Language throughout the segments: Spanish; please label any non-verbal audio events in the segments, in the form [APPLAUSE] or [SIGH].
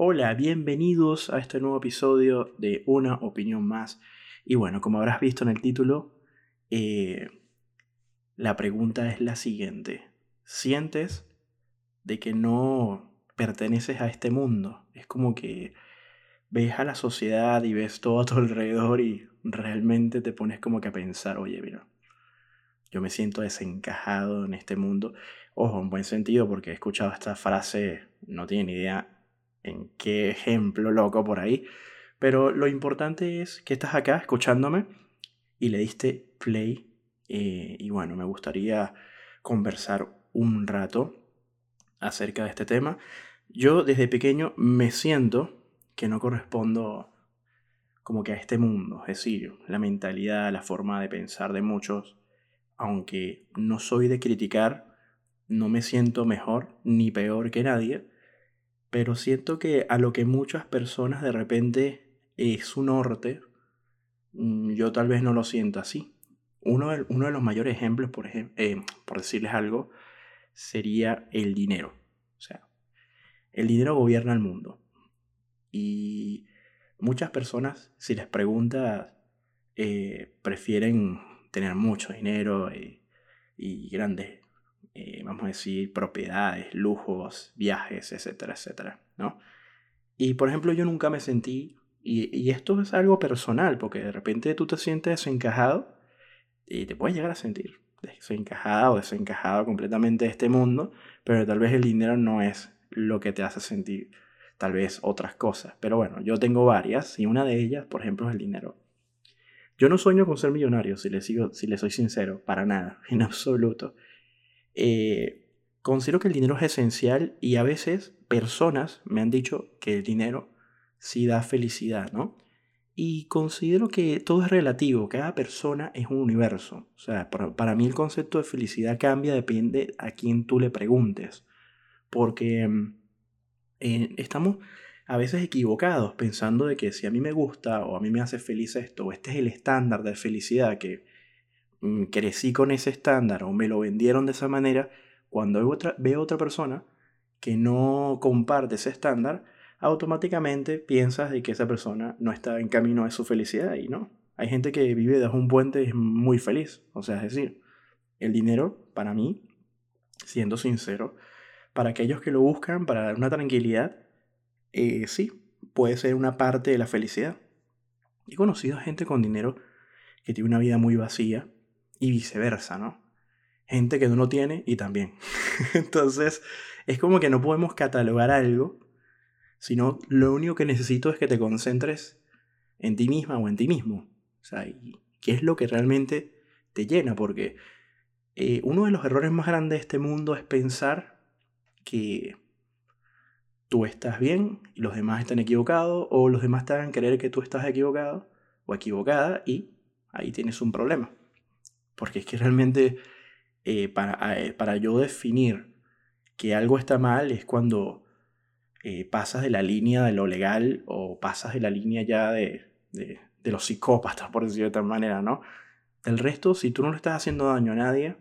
Hola, bienvenidos a este nuevo episodio de Una opinión más. Y bueno, como habrás visto en el título, eh, la pregunta es la siguiente. ¿Sientes de que no perteneces a este mundo? Es como que ves a la sociedad y ves todo a tu alrededor y realmente te pones como que a pensar, oye, mira, yo me siento desencajado en este mundo. Ojo, en buen sentido, porque he escuchado esta frase, no tiene ni idea qué ejemplo loco por ahí, pero lo importante es que estás acá escuchándome y le diste play. Eh, y bueno, me gustaría conversar un rato acerca de este tema. Yo desde pequeño me siento que no correspondo como que a este mundo, es decir, la mentalidad, la forma de pensar de muchos, aunque no soy de criticar, no me siento mejor ni peor que nadie, pero siento que a lo que muchas personas de repente es su norte, mm, yo tal vez no lo siento así. Uno de, uno de los mayores ejemplos, por, eh, por decirles algo, sería el dinero. O sea, el dinero gobierna el mundo. Y muchas personas, si les preguntas, eh, prefieren tener mucho dinero eh, y grandes, vamos a decir, propiedades, lujos, viajes, etcétera, etcétera, ¿no? Y por ejemplo, yo nunca me sentí y, esto es algo personal, porque de repente tú te sientes desencajado y te puedes llegar a sentir desencajado o desencajado completamente de este mundo, pero tal vez el dinero no es lo que te hace sentir tal vez otras cosas. Pero bueno, yo tengo varias y una de ellas, por ejemplo, es el dinero. Yo no sueño con ser millonario, si le, sigo, si le soy sincero, para nada, [LAUGHS] en absoluto. Eh, considero que el dinero es esencial y a veces personas me han dicho que el dinero si da felicidad, ¿no? Y considero que todo es relativo, cada persona es un universo. O sea, para, mí el concepto de felicidad cambia, depende a quién tú le preguntes. Porque mm, eh, estamos a veces equivocados pensando de que si a mí me gusta o a mí me hace feliz esto, o este es el estándar de felicidad que crecí con ese estándar o me lo vendieron de esa manera, cuando veo otra, veo otra persona que no comparte ese estándar, automáticamente piensas de que esa persona no está en camino a su felicidad y no. Hay gente que vive debajo un puente y es muy feliz. O sea, es decir, el dinero, para mí, siendo sincero, para aquellos que lo buscan para dar una tranquilidad, eh, sí, puede ser una parte de la felicidad. He conocido gente con dinero que tiene una vida muy vacía y viceversa, ¿no? Gente que no lo tiene y también. [LAUGHS] Entonces, es como que no podemos catalogar algo sino lo único que necesito es que te concentres en ti misma o en ti mismo. O sea, qué es lo que realmente te llena, porque eh, uno de los errores más grandes de este mundo es pensar que tú estás bien y los demás están equivocados, o los demás te hagan creer que tú estás equivocado o equivocada, y ahí tienes un problema. Porque es que realmente eh, para, eh, para yo definir que algo está mal es cuando eh, pasas de la línea de lo legal o pasas de la línea ya de, de, los psicópatas, por decirlo de tal manera, ¿no? El resto, si tú no le estás haciendo daño a nadie,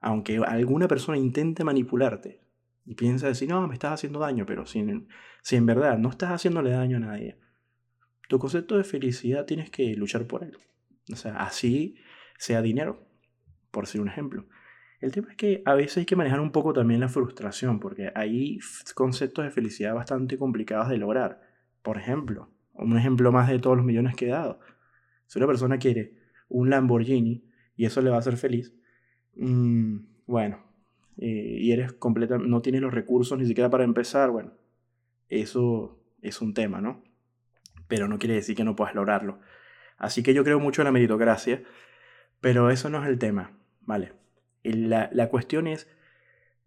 aunque alguna persona intente manipularte y piensa decir, no, me estás haciendo daño, pero si en, si en verdad no estás haciéndole daño a nadie, tu concepto de felicidad tienes que luchar por él. O sea, así sea dinero, por decir un ejemplo. El tema es que a veces hay que manejar un poco también la frustración, porque hay conceptos de felicidad bastante complicados de lograr. Por ejemplo, un ejemplo más de todos los millones que he dado. Si una persona quiere un Lamborghini y eso le va a hacer feliz, mm, bueno, eh, y eres completa, no tienes los recursos ni siquiera para empezar, bueno, eso es un tema, ¿no? Pero no quiere decir que no puedas lograrlo. Así que yo creo mucho en la meritocracia, pero eso no es el tema, ¿vale? La, la cuestión es,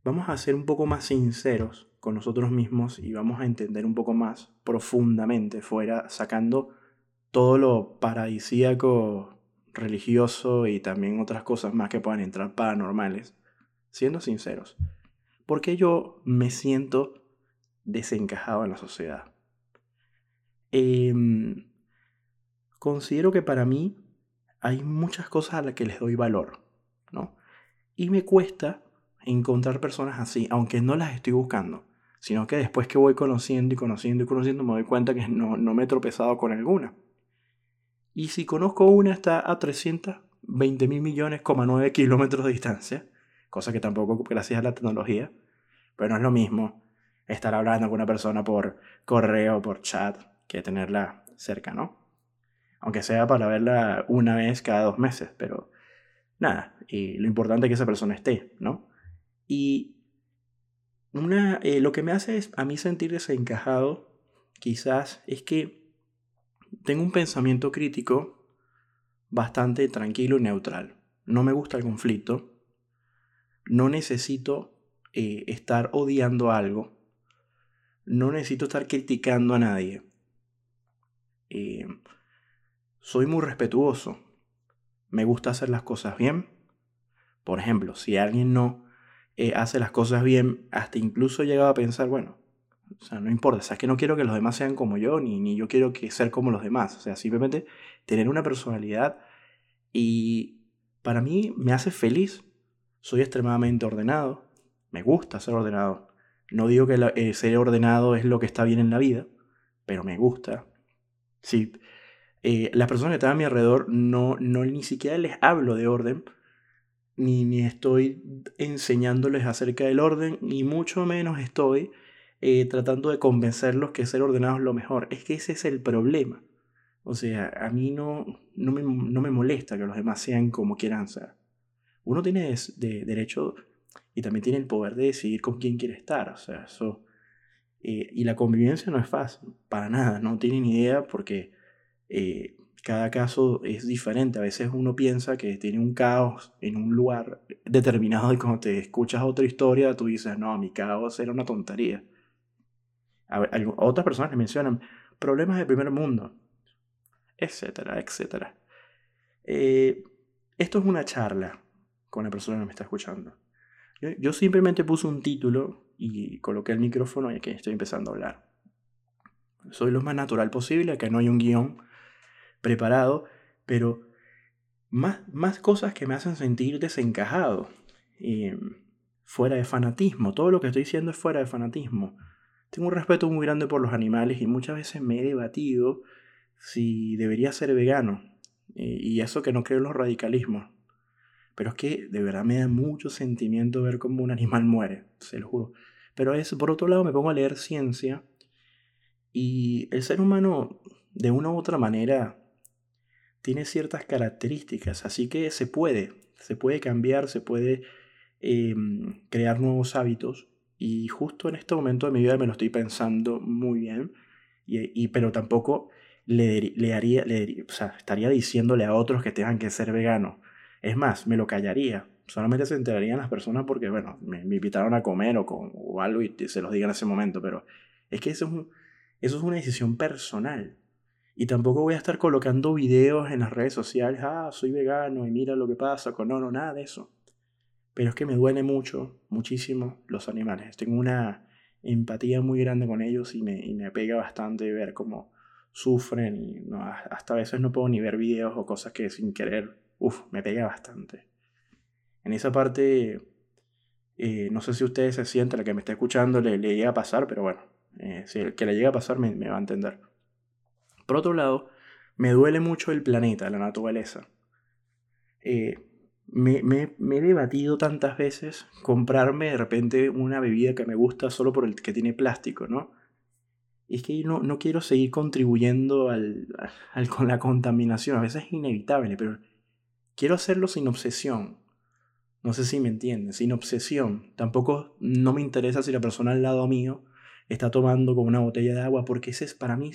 vamos a ser un poco más sinceros con nosotros mismos y vamos a entender un poco más profundamente, fuera sacando todo lo paradisíaco, religioso y también otras cosas más que puedan entrar paranormales, siendo sinceros. porque yo me siento desencajado en la sociedad? Em, considero que para mí hay muchas cosas a las que les doy valor, ¿no? Y me cuesta encontrar personas así, aunque no las estoy buscando. sino que después que voy conociendo y conociendo y conociendo me doy cuenta que no, no me he tropezado con alguna. Y si conozco una está a 320 mil millones, 9 kilómetros de distancia, cosa que tampoco gracias a la tecnología, pero no es lo mismo estar hablando con una persona por correo, por chat, que tenerla cerca, ¿no? Aunque sea para verla una vez cada dos meses, pero nada, y lo importante es que esa persona esté, ¿no? Y una, eh, lo que me hace es, a mí sentir desencajado, quizás, es que tengo un pensamiento crítico bastante tranquilo y neutral. No me gusta el conflicto. No necesito eh, estar odiando algo. No necesito estar criticando a nadie. Eh, soy muy respetuoso. Me gusta hacer las cosas bien. Por ejemplo, si alguien no eh, hace las cosas bien, hasta incluso he llegado a pensar, bueno, o sea, no importa, o sea, que no quiero que los demás sean como yo, ni, ni yo quiero que ser como los demás. O sea, simplemente tener una personalidad y para mí me hace feliz. Soy extremadamente ordenado, me gusta ser ordenado. No digo que eh, ser ordenado es lo que está bien en la vida, pero me gusta. Sí, eh, las personas que están a mi alrededor no, no ni siquiera les hablo de orden, ni, ni estoy enseñándoles acerca del orden, ni mucho menos estoy eh, tratando de convencerlos que ser ordenado es lo mejor. Es que ese es el problema. O sea, a mí no, no, me, no me molesta que los demás sean como quieran ser. Uno tiene de, derecho y también tiene el poder de decidir con quién quiere estar. O sea, eso... Eh, y la convivencia no es fácil, para nada, no tienen idea porque eh, cada caso es diferente. A veces uno piensa que tiene un caos en un lugar determinado y cuando te escuchas otra historia, tú dices, no, mi caos era una tontería. A otras personas le mencionan problemas del primer mundo, etcétera, etcétera. Eh, esto es una charla con la persona que me está escuchando. Yo, yo simplemente puse un título y coloqué el micrófono y aquí estoy empezando a hablar. Soy lo más natural posible, acá no hay un guion preparado, pero más, más cosas que me hacen sentir desencajado, eh, fuera de fanatismo. Todo lo que estoy diciendo es fuera de fanatismo. Tengo un respeto muy grande por los animales y muchas veces me he debatido si debería ser vegano. Eh, y eso que no creo en los radicalismos. Pero es que de verdad me da mucho sentimiento ver cómo un animal muere, se lo juro. Pero es, por otro lado me pongo a leer ciencia y el ser humano de una u otra manera tiene ciertas características, así que se puede, se puede cambiar, se puede em, crear nuevos hábitos. Y justo en este momento de mi vida me lo estoy pensando muy bien, y, pero tampoco le, le haría, o sea, estaría diciéndole a otros que tengan que ser veganos. Es más, me lo callaría. Solamente se enterarían las personas porque, bueno, me, invitaron a comer o, con, o algo y se los diga en ese momento, pero es que eso es, eso es una decisión personal. Y tampoco voy a estar colocando videos en las redes sociales, ah, soy vegano y mira lo que pasa con no, no, nada de eso. Pero es que me duele mucho, muchísimo los animales. Tengo una empatía muy grande con ellos y me, y me pega bastante ver cómo sufren y no, hasta a veces no puedo ni ver videos o cosas que sin querer, uff, me pega bastante. En esa parte, eh, no sé si ustedes se sienten, la que me está escuchando le, le llega a pasar, pero bueno, eh, si el que le llega a pasar me, me va a entender. Por otro lado, me duele mucho el planeta, la naturaleza. Eh, me, he debatido tantas veces comprarme de repente una bebida que me gusta solo por el que tiene plástico, ¿no? Y es que no, no quiero seguir contribuyendo al, con la contaminación. A veces es inevitable, pero quiero hacerlo sin obsesión. No sé si me entienden, sin obsesión. Tampoco no me interesa si la persona al lado mío está tomando con una botella de agua, porque ese es para mí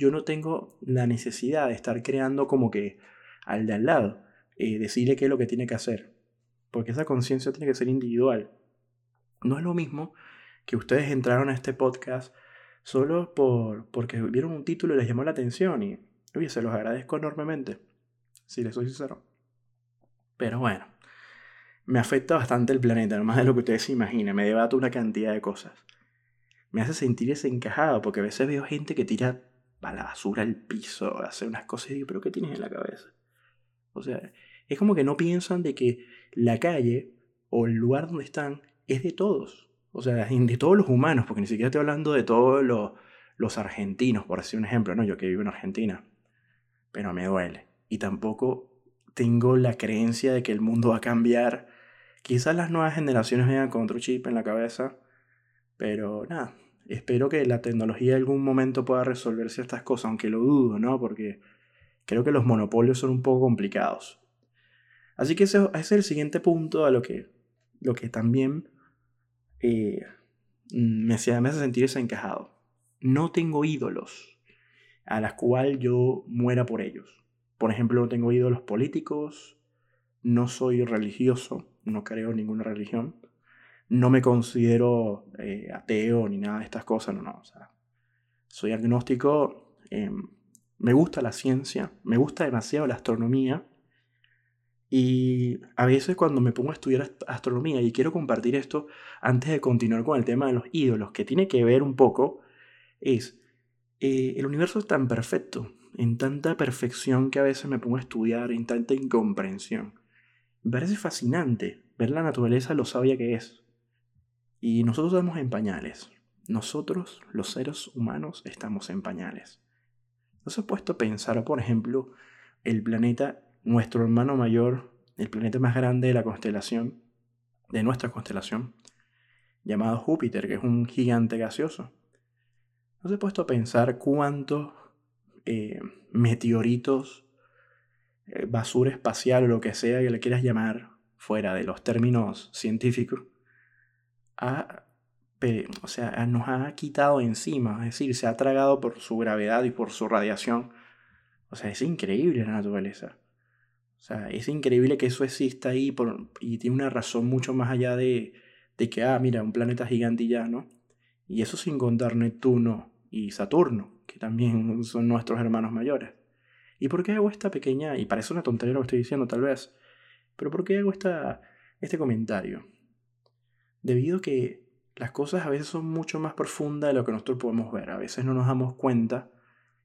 yo no tengo la necesidad de estar creando como que al de al lado, eh, decirle qué es lo que tiene que hacer. Porque esa conciencia tiene que ser individual. No es lo mismo que ustedes entraron a este podcast solo por, porque vieron un título y les llamó la atención y, oye, se los agradezco enormemente, si les soy sincero. Pero bueno, me afecta bastante el planeta, más de lo que ustedes se imaginan, me debato una cantidad de cosas. Me hace sentir desencajado porque a veces veo gente que tira va la basura al piso, hace unas cosas y digo, pero ¿qué tienes en la cabeza? O sea, es como que no piensan de que la calle o el lugar donde están es de todos. O sea, de todos los humanos, porque ni siquiera estoy hablando de todos los, los argentinos, por decir un ejemplo, ¿no? Yo que vivo en Argentina. Pero me duele. Y tampoco tengo la creencia de que el mundo va a cambiar. Quizás las nuevas generaciones vengan con otro chip en la cabeza. Pero nada, espero que la tecnología en algún momento pueda resolver ciertas cosas, aunque lo dudo, ¿no? Porque creo que los monopolios son un poco complicados. Así que ese, es el siguiente punto a lo que, lo que también eh, me, hace, me hace sentir desencajado. No tengo ídolos a las cuales yo muera por ellos. Por ejemplo, no tengo ídolos políticos, no soy religioso, no creo en ninguna religión, no me considero eh, ateo ni nada de estas cosas, no, no, o sea, soy agnóstico, em, me gusta la ciencia, me gusta demasiado la astronomía y a veces cuando me pongo a estudiar astronomía y quiero compartir esto antes de continuar con el tema de los ídolos, que tiene que ver un poco, es, eh, el universo es tan perfecto, en tanta perfección que a veces me pongo a estudiar, en tanta incomprensión. Me parece fascinante ver la naturaleza lo sabia que es. Y nosotros estamos en pañales. Nosotros, los seres humanos, estamos en pañales. ¿No se ha puesto a pensar, por ejemplo, el planeta, nuestro hermano mayor, el planeta más grande de la constelación, de nuestra constelación, llamado Júpiter, que es un gigante gaseoso? ¿No se ha puesto a pensar cuántos eh, meteoritos, eh, basura espacial o lo que sea que le quieras llamar, fuera de los términos científicos, o sea, nos ha quitado encima, es decir, se ha tragado por su gravedad y por su radiación. O sea, es increíble la naturaleza. O sea, es increíble que eso exista ahí por, y tiene una razón mucho más allá de, de que, ah, mira, un planeta gigante y ya, ¿no? Y eso sin contar Neptuno y Saturno, que también [LAUGHS] son nuestros hermanos mayores. ¿Y por qué hago esta pequeña, y parece una tontería lo que estoy diciendo tal vez, pero por qué hago esta, este comentario? Debido a que las cosas a veces son mucho más profundas de lo que nosotros podemos ver, a veces no nos damos cuenta,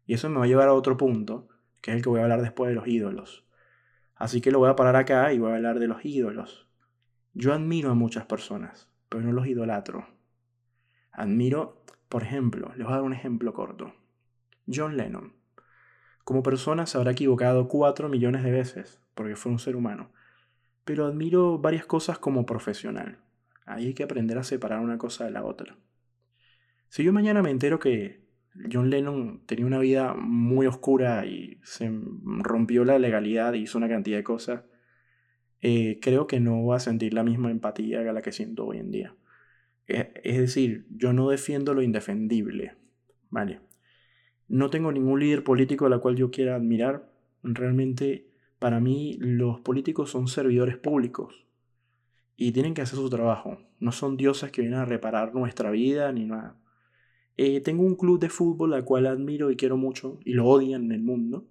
y eso me va a llevar a otro punto, que es el que voy a hablar después de los ídolos. Así que lo voy a parar acá y voy a hablar de los ídolos. Yo admiro a muchas personas, pero no los idolatro. Admiro, por ejemplo, les voy a dar un ejemplo corto. John Lennon. Como persona se habrá equivocado cuatro millones de veces, porque fue un ser humano. Pero admiro varias cosas como profesional. Ahí hay que aprender a separar una cosa de la otra. Si yo mañana me entero que John Lennon tenía una vida muy oscura y se rompió la legalidad y hizo una cantidad de cosas, eh, creo que no va a sentir la misma empatía que la que siento hoy en día. Eh, es decir, yo no defiendo lo indefendible, ¿vale? No tengo ningún líder político a la cual yo quiera admirar. Realmente, para mí, los políticos son servidores públicos y tienen que hacer su trabajo. No son dioses que vienen a reparar nuestra vida ni nada. Eh, tengo un club de fútbol al cual admiro y quiero mucho y lo odian en el mundo.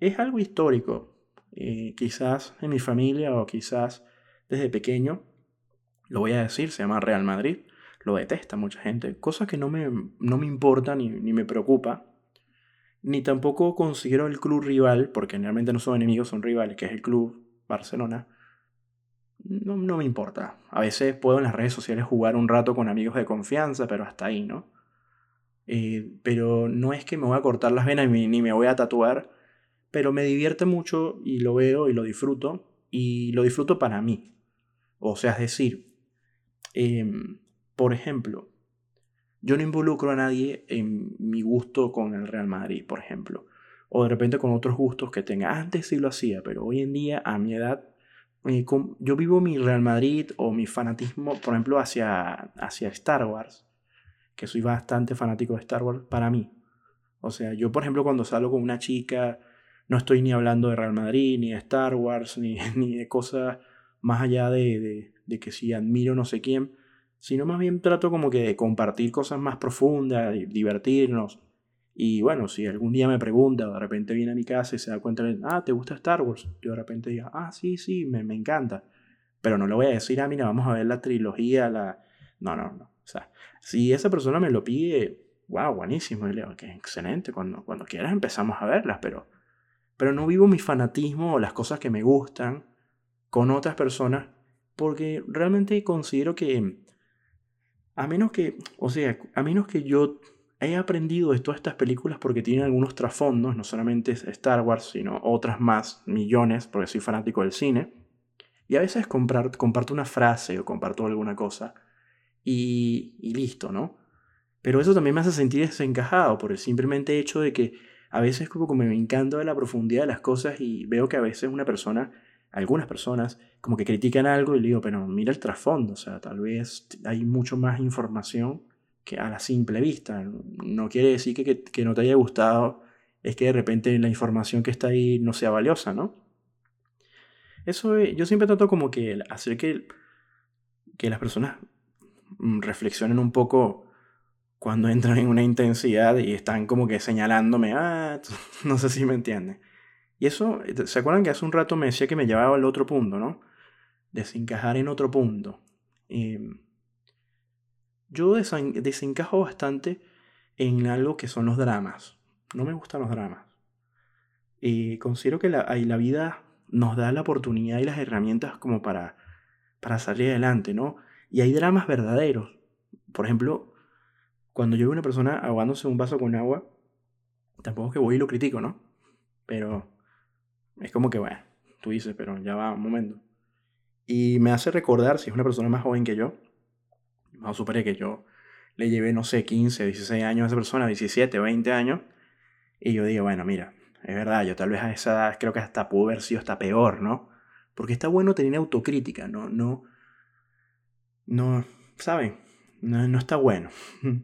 Es algo histórico. Eh, quizás en mi familia o quizás desde pequeño, lo voy a decir, se llama Real Madrid. Lo detesta mucha gente. Cosa que no me, no me importa ni, ni me preocupa. Ni tampoco considero el club rival, porque generalmente no son enemigos, son rivales, que es el club Barcelona no, no, me importa. A veces puedo en las redes sociales jugar un rato con amigos de confianza, pero hasta ahí, ¿no? Eh, pero no es que me voy a cortar las venas ni me voy a tatuar, pero me divierte mucho y lo veo y lo disfruto, y lo disfruto para mí. O sea, es decir, em, por ejemplo, yo no involucro a nadie en mi gusto con el Real Madrid, por ejemplo, o de repente con otros gustos que tenga. Antes sí lo hacía, pero hoy en día, a mi edad, yo vivo mi Real Madrid o mi fanatismo, por ejemplo, hacia, hacia Star Wars, que soy bastante fanático de Star Wars para mí. O sea, yo, por ejemplo, cuando salgo con una chica, no estoy ni hablando de Real Madrid, ni de Star Wars, [LAUGHS] ni, ni de cosas más allá de, de, de, que si admiro no sé quién, sino más bien trato como que de compartir cosas más profundas, divertirnos. Y bueno, si algún día me pregunta o de repente viene a mi casa y se da cuenta de, ah, ¿te gusta Star Wars? Yo de repente diga, ah, sí, sí, me, me encanta. Pero no le voy a decir, ah, mira, vamos a ver la trilogía, la... No, no, no. O sea, si esa persona me lo pide, wow, buenísimo. Y le digo, que excelente, cuando, cuando quieras empezamos a verlas, pero, pero no vivo mi fanatismo o las cosas que me gustan con otras personas porque realmente considero que A menos que, o sea, a menos que yo he aprendido de todas estas películas porque tienen algunos trasfondos, no solamente Star Wars, sino otras más, millones, porque soy fanático del cine. Y a veces comparto una frase o comparto alguna cosa y, y listo, ¿no? Pero eso también me hace sentir desencajado por el simplemente hecho de que a veces como me encanta la profundidad de las cosas y veo que a veces una persona, algunas personas, como que critican algo y le digo, pero mira el trasfondo, o sea, tal vez hay mucho más información que a la simple vista. No quiere decir que, no te haya gustado, es que de repente la información que está ahí no sea valiosa, ¿no? Eso yo siempre trato como que hacer que, que las personas mm, reflexionen un poco cuando entran en una intensidad y están como que señalándome, ah, [LAUGHS] no sé si me entienden. Y eso, ¿se acuerdan que hace un rato me decía que me llevaba al otro punto, ¿no? Desencajar en otro punto. Em, yo desencajo bastante en algo que son los dramas. No me gustan los dramas. Y considero que la, la vida nos da la oportunidad y las herramientas como para, para salir adelante, ¿no? Y hay dramas verdaderos. Por ejemplo, cuando yo veo una persona ahogándose un vaso con agua, tampoco es que voy y lo critico, ¿no? Pero es como que, bueno, tú dices, pero ya va un momento. Y me hace recordar, si es una persona más joven que yo, más supere que yo le llevé, no sé, 15, 16 años a esa persona, 17, 20 años, y yo digo, bueno, mira, es verdad, yo tal vez a esa edad creo que hasta pudo haber sido hasta peor, ¿no? Porque está bueno tener autocrítica, ¿no? No, no, ¿saben? No, no está bueno. [LAUGHS]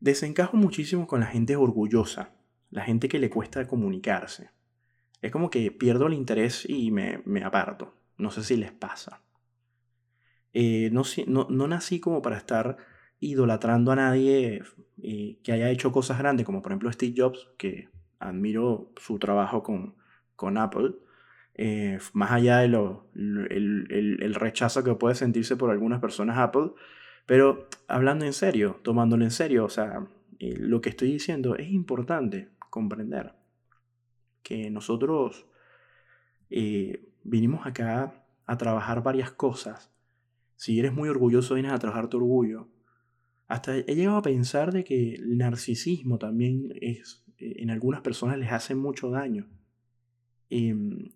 Desencajo muchísimo con la gente orgullosa, la gente que le cuesta comunicarse. Es como que pierdo el interés y me, me aparto. No sé si les pasa. Eh, no, no, no, nací como para estar idolatrando a nadie eh, que haya hecho cosas grandes, como por ejemplo Steve Jobs, que admiro su trabajo con, con Apple. Eh, más allá de lo, el, el, el, rechazo que puede sentirse por algunas personas Apple, pero hablando en serio, tomándolo en serio, o sea, lo que estoy diciendo es importante comprender que nosotros vinimos acá a trabajar varias cosas. Si eres muy orgulloso, vienes a trabajar tu orgullo. Hasta he llegado a pensar de que el narcisismo también es, eh, en algunas personas les hace mucho daño. Em,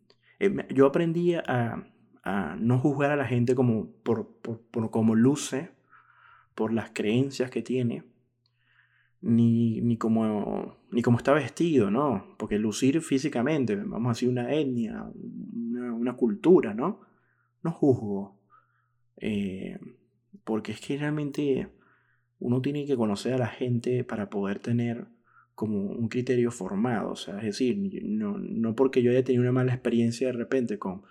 yo aprendí a, a, no juzgar a la gente como, por, por, por como luce por las creencias que tiene, ni, ni, como, ni como está vestido, ¿no? Porque lucir físicamente, vamos a decir una etnia, una, cultura, ¿no? No juzgo. Eh, porque es que realmente uno tiene que conocer a la gente para poder tener como un criterio formado. O sea, es decir, no, no porque yo haya tenido una mala experiencia de repente con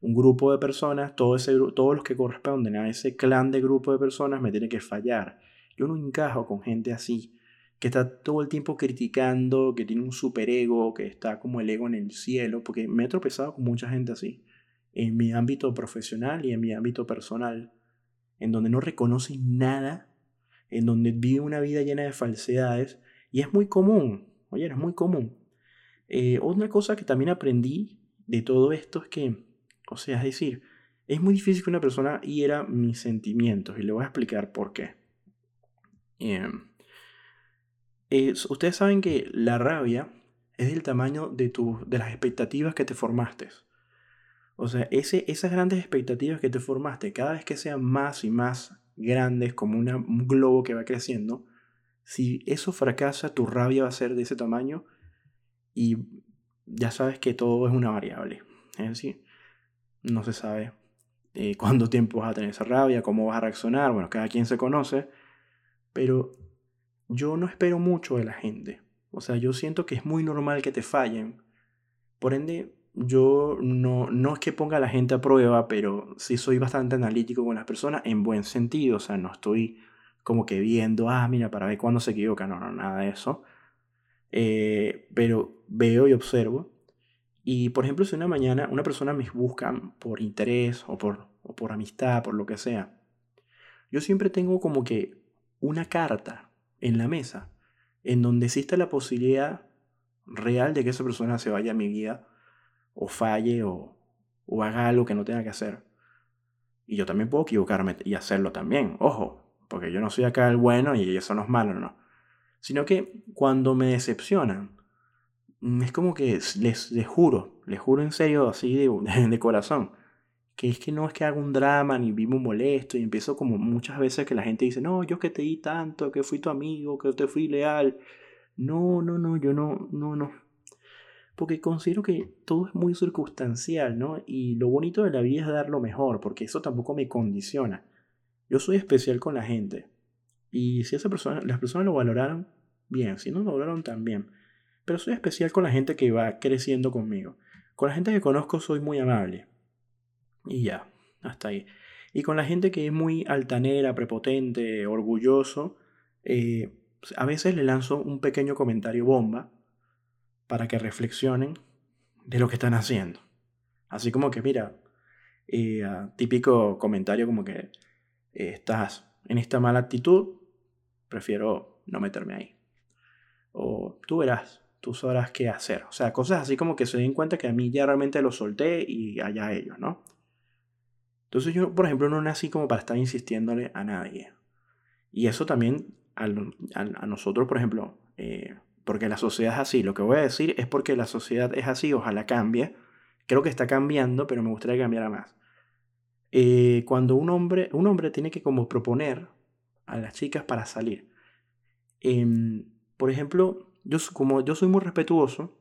un grupo de personas, todo ese, todos los que corresponden a ese clan de grupo de personas me tiene que fallar. Yo no encajo con gente así, que está todo el tiempo criticando, que tiene un superego, que está como el ego en el cielo, porque me he tropezado con mucha gente así, en mi ámbito profesional y en mi ámbito personal, en donde no reconoce nada, en donde vive una vida llena de falsedades, y es muy común, oye, es muy común. Eh, otra cosa que también aprendí de todo esto es que o sea, es decir, es muy difícil que una persona hiera mis sentimientos y le voy a explicar por qué. Em, ustedes saben que la rabia es del tamaño de, de las expectativas que te formaste. O sea, ese, esas grandes expectativas que te formaste, cada vez que sean más y más grandes, como un globo que va creciendo, si eso fracasa, tu rabia va a ser de ese tamaño y ya sabes que todo es una variable. Es decir, no se sabe eh, [LAUGHS] cuánto tiempo vas a tener esa rabia, cómo vas a reaccionar, bueno, cada quien se conoce, pero yo no espero mucho de la gente. O sea, yo siento que es muy normal que te fallen. Por ende, yo no, no es que ponga a la gente a prueba, pero sí soy bastante analítico con las personas en buen sentido. O sea, no estoy como que viendo, ah, mira, para ver cuándo se equivoca. No, no, nada de eso. Eh, pero veo y observo y por ejemplo, si una mañana una persona me busca por interés o por, o por amistad, por lo que sea, yo siempre tengo como que una carta en la mesa en donde existe la posibilidad real de que esa persona se vaya a mi vida o falle o, haga algo que no tenga que hacer. Y yo también puedo equivocarme y hacerlo también. Ojo, porque yo no soy acá el bueno y eso no es malo, no. Sino que cuando me decepcionan, mm, es como que les, les juro, les juro en serio, así de, [LAUGHS] de corazón, que es que no es que haga un drama ni vivo molesto y empiezo como muchas veces que la gente dice, no, yo que te di tanto, que fui tu amigo, que te fui leal. No, no, no, yo no, no, no. Porque considero que todo es muy circunstancial, ¿no? Y lo bonito de la vida es dar lo mejor, porque eso tampoco me condiciona. Yo soy especial con la gente. Y si esa persona, las personas lo valoraron, bien. Si no lo valoraron, también. Pero soy especial con la gente que va creciendo conmigo. Con la gente que conozco soy muy amable. Y ya, hasta ahí. Y con la gente que es muy altanera, prepotente, orgulloso, eh, a veces le lanzo un pequeño comentario bomba para que reflexionen de lo que están haciendo. Así como que, mira, eh, típico comentario como que eh, estás en esta mala actitud, prefiero no meterme ahí. O tú verás, tú sabrás qué hacer. O sea, cosas así como que se den cuenta que a mí ya realmente lo solté y allá ellos, ¿no? Entonces yo, por ejemplo, no nací como para estar insistiéndole a nadie. Y eso también a, nosotros, por ejemplo, eh, porque la sociedad es así. Lo que voy a decir es porque la sociedad es así, ojalá cambie. Creo que está cambiando, pero me gustaría que cambiara más. Eh, cuando un hombre, un hombre tiene que como proponer a las chicas para salir. Em, por ejemplo, yo como yo soy muy respetuoso,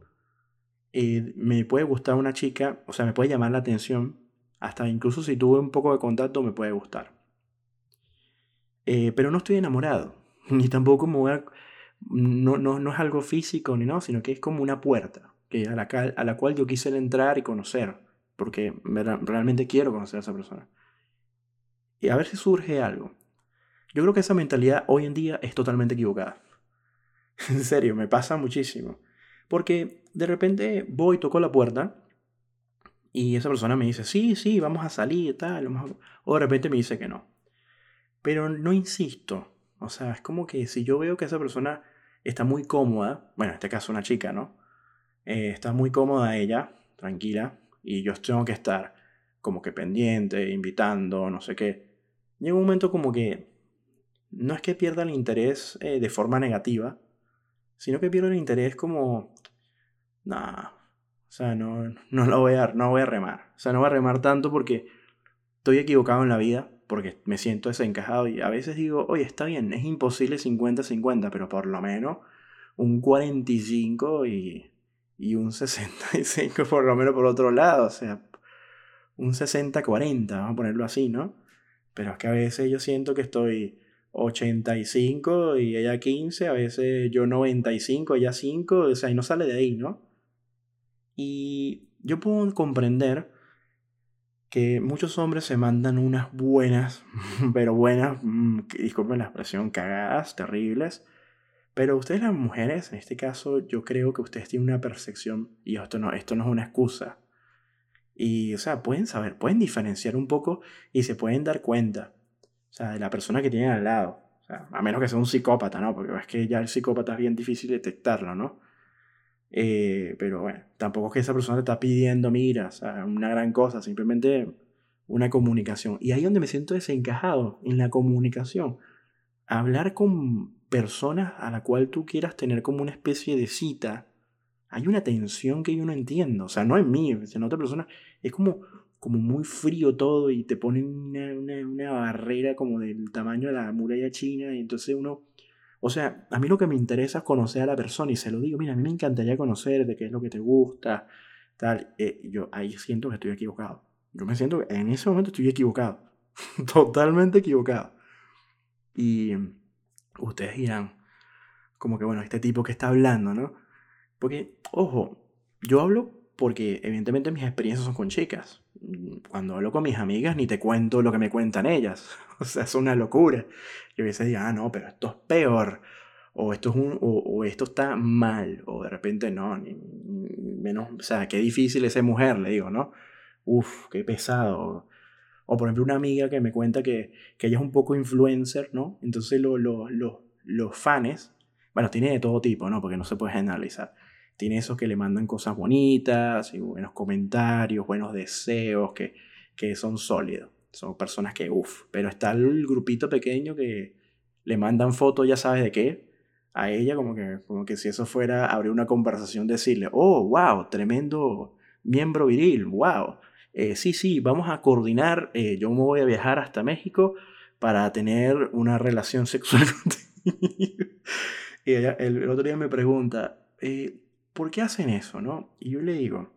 eh, me puede gustar una chica, o sea, me puede llamar la atención, hasta incluso si tuve un poco de contacto me puede gustar. Eh, pero no estoy enamorado, [LAUGHS] ni tampoco me voy a, no, no, no es algo físico ni no, sino que es como una puerta que a, la, a la cual yo quise entrar y conocer, porque realmente quiero conocer a esa persona. Y a ver si surge algo. Yo creo que esa mentalidad hoy en día es totalmente equivocada. [LAUGHS] en serio, me pasa muchísimo. Porque de repente voy, toco la puerta y esa persona me dice, sí, sí, vamos a salir tal. O de repente me dice que no. Pero no insisto. O sea, es como que si yo veo que esa persona está muy cómoda, bueno, en este caso una chica, ¿no? Eh, está muy cómoda ella, tranquila, y yo tengo que estar como que pendiente, invitando, no sé qué. Llega un momento como que no es que pierda el interés eh, de forma negativa, sino que pierdo el interés como, nah, o sea, no, no lo voy a, no voy a remar. O sea, no voy a remar tanto porque estoy equivocado en la vida porque me siento desencajado y a veces digo, oye, está bien, es imposible 50-50, pero por lo menos un 45 y, y un 65 por lo menos por otro lado, o sea, un 60-40, vamos a ponerlo así, ¿no? Pero es que a veces yo siento que estoy 85 y ella 15, a veces yo 95, ella 5, o sea, y no sale de ahí, ¿no? Y yo puedo comprender que muchos hombres se mandan unas buenas, [LAUGHS] pero buenas, mm, disculpen la expresión, cagadas, terribles. Pero ustedes las mujeres, en este caso, yo creo que ustedes tienen una percepción, y esto no, esto no es una excusa. Y, o sea, pueden saber, pueden diferenciar un poco y se pueden dar cuenta, o sea, de la persona que tienen al lado. O sea, a menos que sea un psicópata, ¿no? Porque es que ya el psicópata es bien difícil detectarlo, ¿no? Eh, pero bueno, tampoco es que esa persona te está pidiendo, mira, una gran cosa, simplemente una comunicación. Y ahí donde me siento desencajado, en la comunicación. Hablar con personas a la cual tú quieras tener como una especie de cita, hay una tensión que yo no entiendo. O sea, no es mío, en otra persona es como, como muy frío todo y te ponen una, una, una barrera como del tamaño de la muralla china y entonces uno o sea, a mí lo que me interesa es conocer a la persona y se lo digo, mira, a mí me encantaría conocer de qué es lo que te gusta, tal. Eh, yo ahí siento que estoy equivocado. Yo me siento que en ese momento estoy equivocado. [LAUGHS] Totalmente equivocado. Y ustedes dirán, como que bueno, este tipo que está hablando, ¿no? Porque, ojo, yo hablo porque evidentemente mis experiencias son con chicas. Cuando hablo con mis amigas ni te cuento lo que me cuentan ellas. [LAUGHS] O sea, es una locura. Yo a veces digo, ah, no, pero esto es peor. O esto, es un, o, esto está mal. O de repente no, ni, menos, o sea, qué difícil esa mujer, le digo, ¿no? Uf, qué pesado. O por ejemplo una amiga que me cuenta que, que ella es un poco influencer, ¿no? Entonces lo, lo, los fans, bueno, tiene de todo tipo, ¿no? Porque no se puede generalizar tiene esos que le mandan cosas bonitas y buenos comentarios, buenos deseos, que, que son sólidos. Son personas que, uff, pero está el grupito pequeño que le mandan fotos, ya sabes de qué, a ella, como que, como que si eso fuera abrir una conversación, decirle, oh, wow, tremendo miembro viril, wow. Eh, sí, sí, vamos a coordinar, eh, yo me voy a viajar hasta México para tener una relación sexual [LAUGHS] contigo. y ella, el, otro día me pregunta, eh, ¿por qué hacen eso? ¿no? Y yo le digo,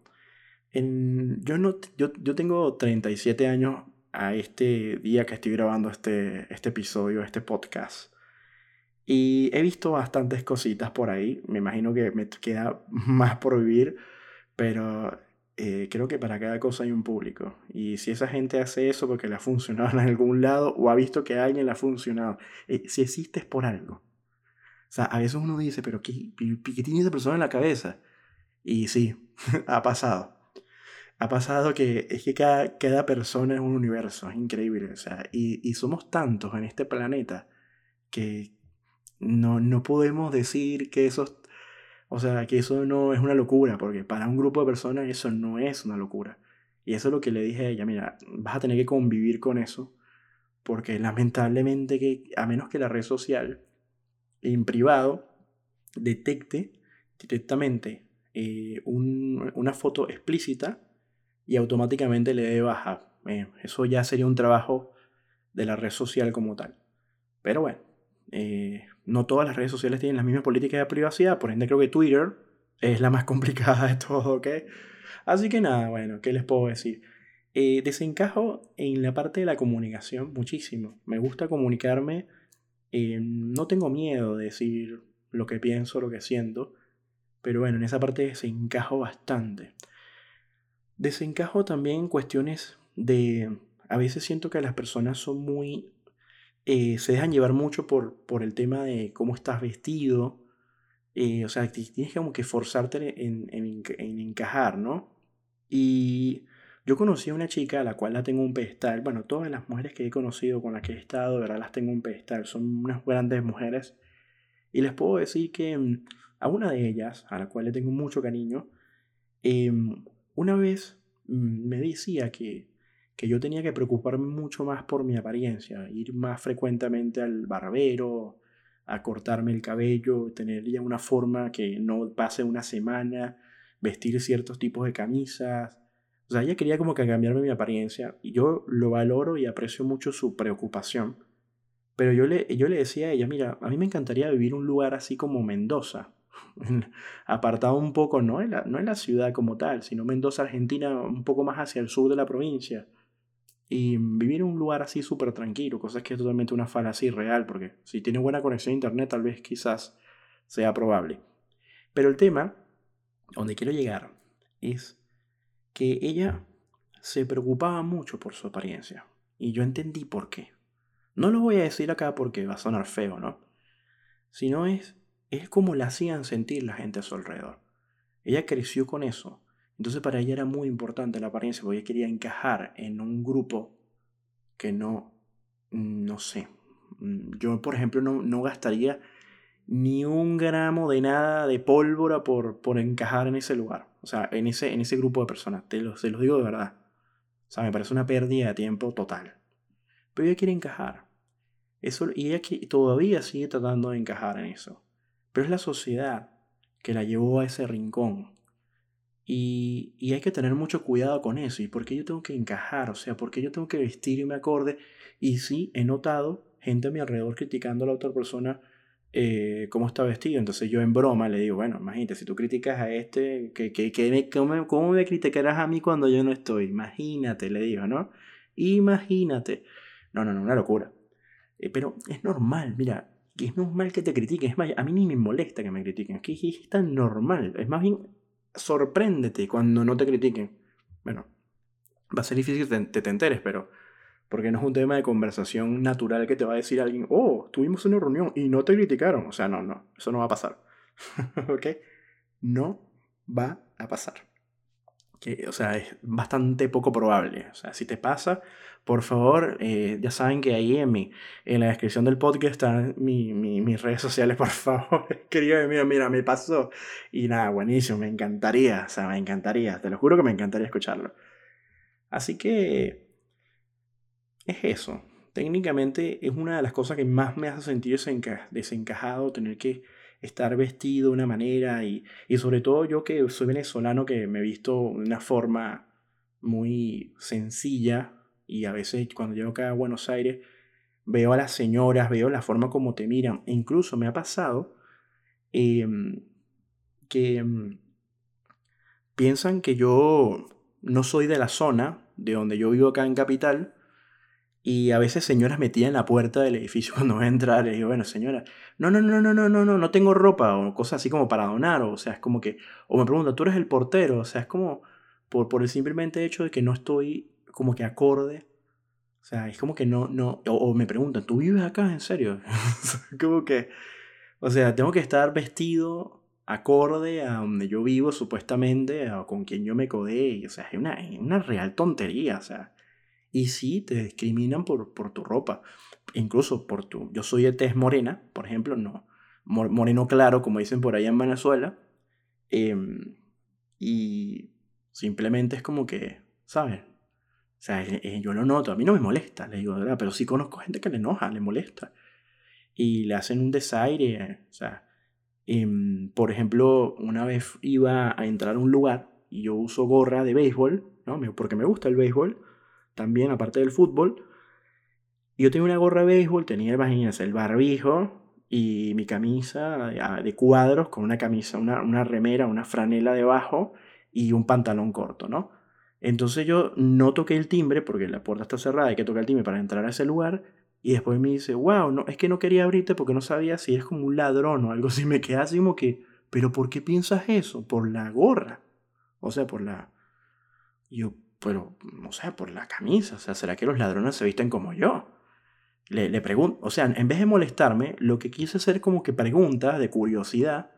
yo, no, yo, yo tengo 37 años a este día que estoy grabando este, este episodio, este podcast. Y he visto bastantes cositas por ahí. Me imagino que me queda [LAUGHS] más por vivir, pero eh, creo que para cada cosa hay un público. Y si esa gente hace eso porque le ha funcionado en algún lado o ha visto que alguien le ha funcionado, eh, si existe es por algo. O sea, a veces uno dice, pero ¿qué, qué tiene esa persona en la cabeza? Y sí, [LAUGHS] ha pasado. Ha pasado que es que cada, cada persona es un universo, es increíble. O sea, y, y somos tantos en este planeta que no, no podemos decir que eso o sea, que eso no es una locura, porque para un grupo de personas eso no es una locura. Y eso es lo que le dije a ella, mira, vas a tener que convivir con eso, porque lamentablemente que a menos que la red social en privado detecte directamente eh, una foto explícita y automáticamente le dé baja. Eh, eso ya sería un trabajo de la red social como tal. Pero bueno, eh, no todas las redes sociales tienen las mismas políticas de privacidad, por ende creo que Twitter es la más [LAUGHS] complicada de todo, ¿ok? Así que nada, bueno, ¿qué les puedo decir? Eh, desencajo en la parte de la comunicación muchísimo. Me gusta comunicarme, eh, no tengo miedo de decir lo que pienso, lo que siento, pero bueno, en esa parte desencajo bastante. Desencajo también cuestiones de... A veces siento que las personas son muy eh, se dejan llevar mucho por, por el tema de cómo estás vestido. Eh, o sea, tienes como que forzarte en, en, encajar, ¿no? Y yo conocí a una chica a la cual la tengo un pedestal. Bueno, todas las mujeres que he conocido con las que he estado, de verdad las tengo un pedestal. Son unas grandes mujeres. Y les puedo decir que mm, a una de ellas, a la cual le tengo mucho cariño, em, una vez mm, me decía que que yo tenía que preocuparme mucho más por mi apariencia, ir más frecuentemente al barbero, a cortarme el cabello, tener ya una forma que no pase una semana, vestir ciertos tipos de camisas. O sea, ella quería como que cambiarme mi apariencia y yo lo valoro y aprecio mucho su preocupación. Pero yo le, yo le decía a ella, mira, a mí me encantaría vivir un lugar así como Mendoza, [LAUGHS] apartado un poco, no en, la, no la ciudad como tal, sino Mendoza, Argentina, un poco más hacia el sur de la provincia y vivir en un lugar así súper tranquilo, cosa que es totalmente una falacia irreal, porque si tiene buena conexión a internet tal vez quizás sea probable. Pero el tema, donde quiero llegar, es que ella se preocupaba mucho por su apariencia. Y yo entendí por qué. No lo voy a decir acá porque va a sonar feo, ¿no? Sino es, es como la hacían sentir la gente a su alrededor. Ella creció con eso. Entonces para ella era muy importante la apariencia porque ella quería encajar en un grupo que no, no sé, mm, yo por ejemplo no, no gastaría ni un gramo de nada de pólvora por, por encajar en ese lugar, o sea, en ese, en ese grupo de personas, te lo, se los digo de verdad. O sea, me parece una pérdida de tiempo total. Pero ella quiere encajar. Eso, y ella todavía sigue tratando de encajar en eso. Pero es la sociedad que la llevó a ese rincón. Y, hay que tener mucho cuidado con eso. ¿Y por qué yo tengo que encajar? O sea, ¿por qué yo tengo que vestirme acorde? Y sí, he notado gente a mi alrededor criticando a la otra persona eh, cómo está vestido. Entonces yo en broma le digo, bueno, imagínate, si tú criticas a este, ¿qué, qué, cómo, me criticarás a mí cuando yo no estoy? Imagínate, le digo, ¿no? Imagínate. No, no, no, una locura. Eh, pero es normal, mira, es normal que te critiquen. Es más, a mí ni me molesta que me critiquen. Es que es tan normal. Es más bien sorpréndete cuando no te critiquen. Bueno, va a ser difícil que te, enteres, pero porque no es un tema de conversación natural que te va a decir alguien, oh, tuvimos una reunión y no te criticaron. O sea, no, no, eso no va a pasar. [LAUGHS] ¿Ok? No va a pasar que, o sea, es bastante poco probable. O sea, si te pasa, por favor, eh, ya saben que ahí en, mi, en la descripción del podcast están mi, mis redes sociales, por [LAUGHS] favor. Querido mira, mira, me pasó. Y nada, buenísimo, me encantaría, o sea, me encantaría, te lo juro que me encantaría escucharlo. Así que, es eso. Técnicamente es una de las cosas que más me hace sentir desencajado, tener que estar vestido de una manera y, sobre todo yo que soy venezolano que me he visto de una forma muy sencilla y a veces cuando llego acá a Buenos Aires veo a las señoras, veo la forma como te miran. E incluso me ha pasado em, que em, piensan que yo no soy de la zona de donde yo vivo acá en Capital. Y a veces señoras metían en la puerta del edificio [LAUGHS] cuando voy a entrar. Y digo, bueno, señora, no, no, no, no, no, no, no, no tengo ropa o cosas así como para donar. O, sea, es como que, o me preguntan, ¿tú eres el portero? O sea, es como por, por el simplemente hecho de que no estoy como que acorde o sea, es como que no, no, o, me preguntan, ¿tú vives acá en serio? [LAUGHS] como que, o sea, tengo que estar vestido acorde a donde yo vivo supuestamente, o con quien yo me codé, o sea, es una, una real tontería, o sea. Y sí, te discriminan por, por tu ropa, incluso por tu, yo soy de tez morena, por ejemplo, no, moreno claro, como dicen por allá en Venezuela, em, y simplemente es como que, ¿sabes? O sea, eh, eh, yo lo noto, a mí no me molesta, le digo, ¿verdad? Pero sí conozco gente que le enoja, le molesta. Y le hacen un desaire, o sea, em, por ejemplo, una vez iba a entrar a un lugar y yo uso gorra de béisbol, ¿no? Porque me gusta el béisbol, también aparte del fútbol. Yo tenía una gorra de béisbol, tenía, imagínense, el barbijo y mi camisa de cuadros con una camisa, una, una remera, una franela debajo y un pantalón corto, ¿no? Entonces yo no toqué el timbre porque la puerta está cerrada, hay que tocar el timbre para entrar a ese lugar. Y después me dice, wow, no, es que no quería abrirte porque no sabía si eres como un ladrón o algo así. [LAUGHS] Me quedé así como que, pero ¿por qué piensas eso? Por la gorra. O sea, por la... Yo, pero, no sé, por la camisa. O sea, ¿será que los ladrones se visten como yo? Le, le pregunto, o sea, en vez de molestarme, lo que quise hacer como que preguntas de curiosidad.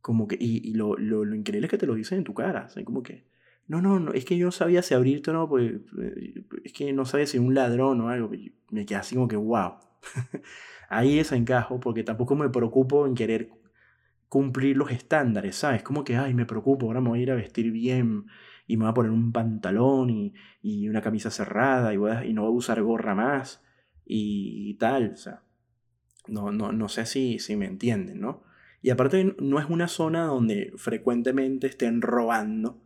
Como que, y, lo, lo, increíble es que te lo dicen en tu cara. O como que, no, no, no, es que yo no sabía si abrirte o no, porque eh, es que no sabía si un ladrón o algo. Me quedé así como que, wow. [LAUGHS] Ahí es encajo, porque tampoco me preocupo en querer cumplir los estándares, ¿sabes? Como que, ay, me preocupo, ahora me voy a ir a vestir bien y me voy a poner un pantalón y, y una camisa cerrada y, voy y no voy a usar gorra más y, tal, o sea, no, no, no sé si, si me entienden, ¿no? Y aparte no es una zona donde frecuentemente estén robando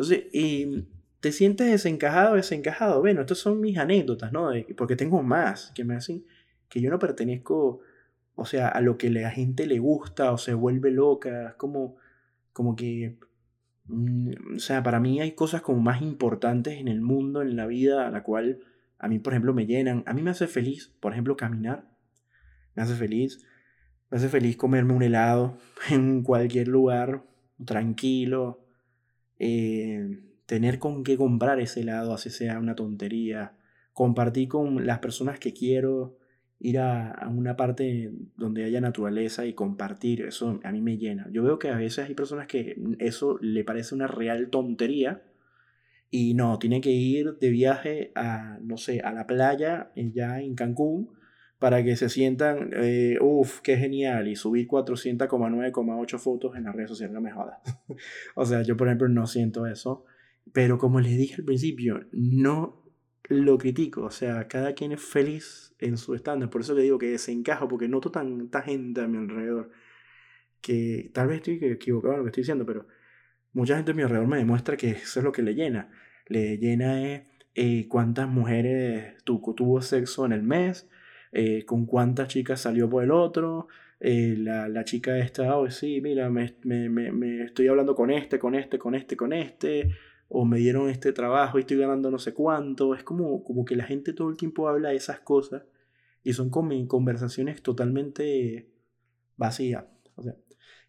entonces, y te sientes desencajado, desencajado. Bueno, estas son mis anécdotas, ¿no? Porque tengo más que me hacen que yo no pertenezco, o sea, a lo que a la gente le gusta o se vuelve loca. Es como, como que, o sea, para mí hay cosas como más importantes en el mundo, en la vida, a la cual a mí, por ejemplo, me llenan. A mí me hace feliz, por ejemplo, caminar. Me hace feliz. Me hace feliz comerme un helado [LAUGHS] en cualquier lugar, tranquilo, eh, tener con qué comprar ese helado, así sea una tontería, compartir con las personas que quiero, ir a, una parte donde haya naturaleza y compartir, eso a mí me llena. Yo veo que a veces hay personas que eso le parece una real tontería y no, tiene que ir de viaje a, no sé, a la playa eh, ya en Cancún para que se sientan, eh, uff, qué genial, y subir 400,9,8 fotos en las redes sociales, no me jodas. [LAUGHS] o sea, yo por ejemplo no siento eso, pero como les dije al principio, no lo critico, o sea, cada quien es feliz en su estándar, por eso le digo que desencajo, porque noto tanta gente a mi alrededor, que tal vez estoy equivocado en lo que estoy diciendo, pero mucha gente a mi alrededor me demuestra que eso es lo que le llena. Le llena eh, eh cuántas mujeres tuvo sexo en el mes, eh, con cuántas chicas salió por el otro. Eh, la, la, chica esta, oh, sí, mira, me, me, me, estoy hablando con este, con este, con este, con este, o me dieron este trabajo y estoy ganando no sé cuánto. Es como, como que la gente todo el tiempo habla de esas cosas y son conversaciones totalmente vacías. O sea,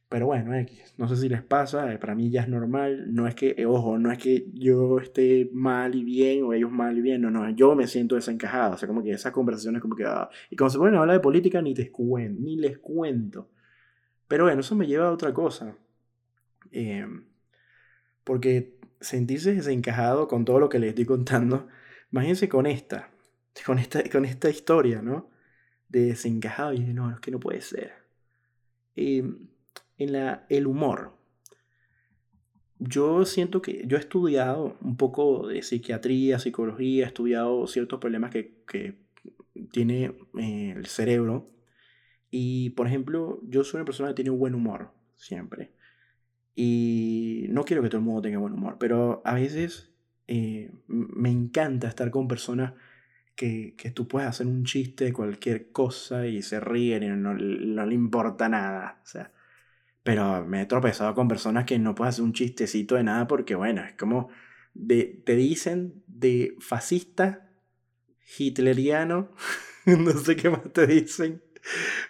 pero bueno, no sé si les pasa, eh, para mí ya es normal, no es que, eh, ojo, no es que yo esté mal y bien o ellos mal y bien, no, no, yo me siento desencajado, o sea, como que esas conversaciones como que, ah, y cuando se ponen a hablar de política ni te cuento, ni les cuento. Pero bueno, eso me lleva a otra cosa. Em, porque sentirse desencajado con todo lo que les estoy contando, imagínense con esta, con esta, con esta historia, ¿no? De desencajado, y no, es que no puede ser. Eh, en la, el humor. yo siento que yo he estudiado un poco de psiquiatría, psicología, he estudiado ciertos problemas que, que tiene eh, el cerebro. Y, por ejemplo, yo soy una persona que tiene un buen humor, siempre. Y no quiero que todo el mundo tenga buen humor, pero a veces eh, me encanta estar con personas que, que, tú puedes hacer un chiste cualquier cosa y se ríen y no, le importa nada. O sea, pero me he tropezado con personas que no pueden hacer un chistecito de nada porque, bueno, es como te dicen de fascista, hitleriano, [LAUGHS] no sé qué más te dicen.